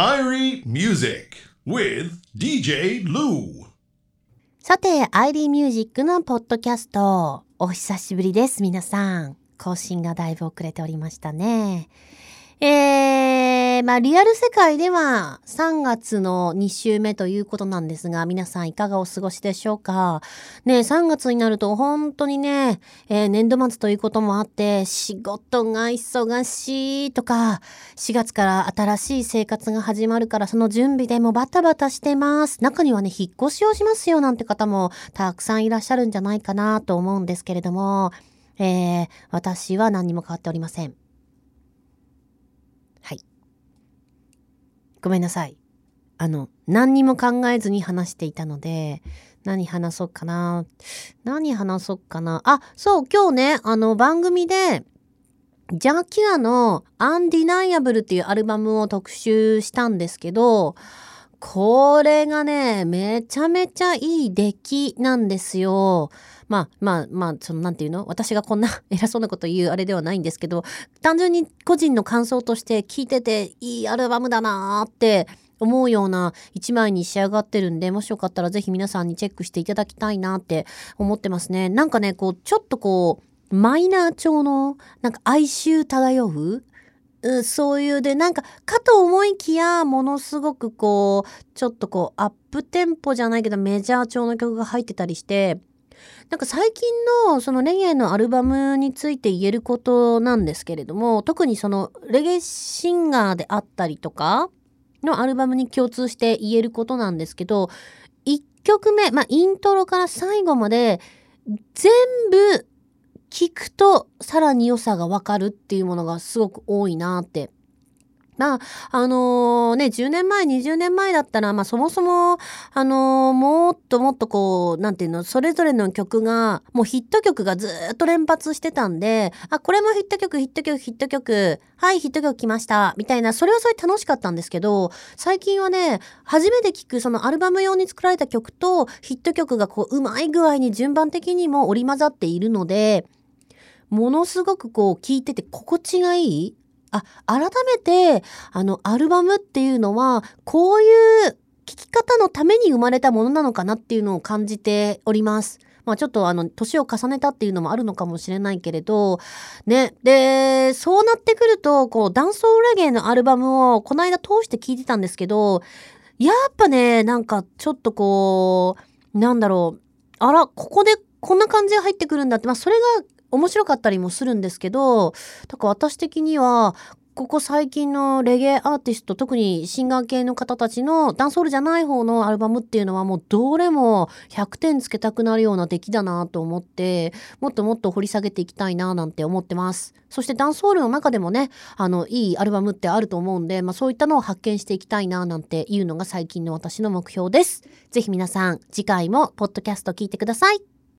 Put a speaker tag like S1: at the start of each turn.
S1: Irie Music with DJ Lu
S2: さて、アイリーミュージックのポッドキャスト、お久しぶりです、皆さん。更新がだいぶ遅れておりましたね。まあ、リアル世界では3月の2週目ということなんですが、皆さんいかがお過ごしでしょうか？ね、3月になると本当にね、えー、年度末ということもあって、仕事が忙しいとか、4月から新しい生活が始まるからその準備でもバタバタしてます。中にはね、引っ越しをしますよなんて方もたくさんいらっしゃるんじゃないかなと思うんですけれども、えー、私は何にも変わっておりません。ごめんなさい。あの、何にも考えずに話していたので、何話そうかな。何話そうかな。あ、そう、今日ね、あの、番組で、ジャーキュアのアンディナイアブルっていうアルバムを特集したんですけど、これがね、めちゃめちゃいい出来なんですよ。まあまあまあ、そのなんていうの？私がこんな偉そうなこと言うあれではないんですけど、単純に個人の感想として聞いてていいアルバムだなーって思うような一枚に仕上がってるんで、もしよかったらぜひ皆さんにチェックしていただきたいなって思ってますね。なんかね、こう、ちょっとこう、マイナー調の、なんか哀愁漂うう、そういうで、なんか、かと思いきや、ものすごくこう、ちょっとこう、アップテンポじゃないけど、メジャー調の曲が入ってたりして、なんか最近のそのレゲエのアルバムについて言えることなんですけれども、特にそのレゲエシンガーであったりとかのアルバムに共通して言えることなんですけど、1曲目、まあイントロから最後まで全部聞くとさらに良さがわかるっていうものがすごく多いなって。まあ、あのー、ね、10年前、20年前だったら、まあそもそも、あのー、もっともっとこう、なんていうの、それぞれの曲が、もうヒット曲がずっと連発してたんで、あ、これもヒット曲、ヒット曲、ヒット曲、はい、ヒット曲来ました、みたいな、それはそれ楽しかったんですけど、最近はね、初めて聴くそのアルバム用に作られた曲と、ヒット曲がこう、うまい具合に順番的にも織り交ざっているので、ものすごくこう、聴いてて心地がいい？あ、改めて、あの、アルバムっていうのは、こういう聴き方のために生まれたものなのかなっていうのを感じております。まあちょっとあの、年を重ねたっていうのもあるのかもしれないけれど、ね。で、そうなってくると、こう、ダンソーレゲエのアルバムをこの間通して聴いてたんですけど、やっぱね、なんかちょっとこう、なんだろう、あら、ここでこんな感じが入ってくるんだって、まあそれが面白かったりもするんですけど、だから私的には、ここ最近のレゲエアーティスト、特にシンガー系の方たちのダンソールじゃない方のアルバムっていうのはもうどれも100点つけたくなるような出来だなと思って、もっともっと掘り下げていきたいななんて思ってます。そしてダンソールの中でもね、あの、いいアルバムってあると思うんで、まあそういったのを発見していきたいななんていうのが最近の私の目標です。ぜひ皆さん、次回もポッドキャスト聞いてください。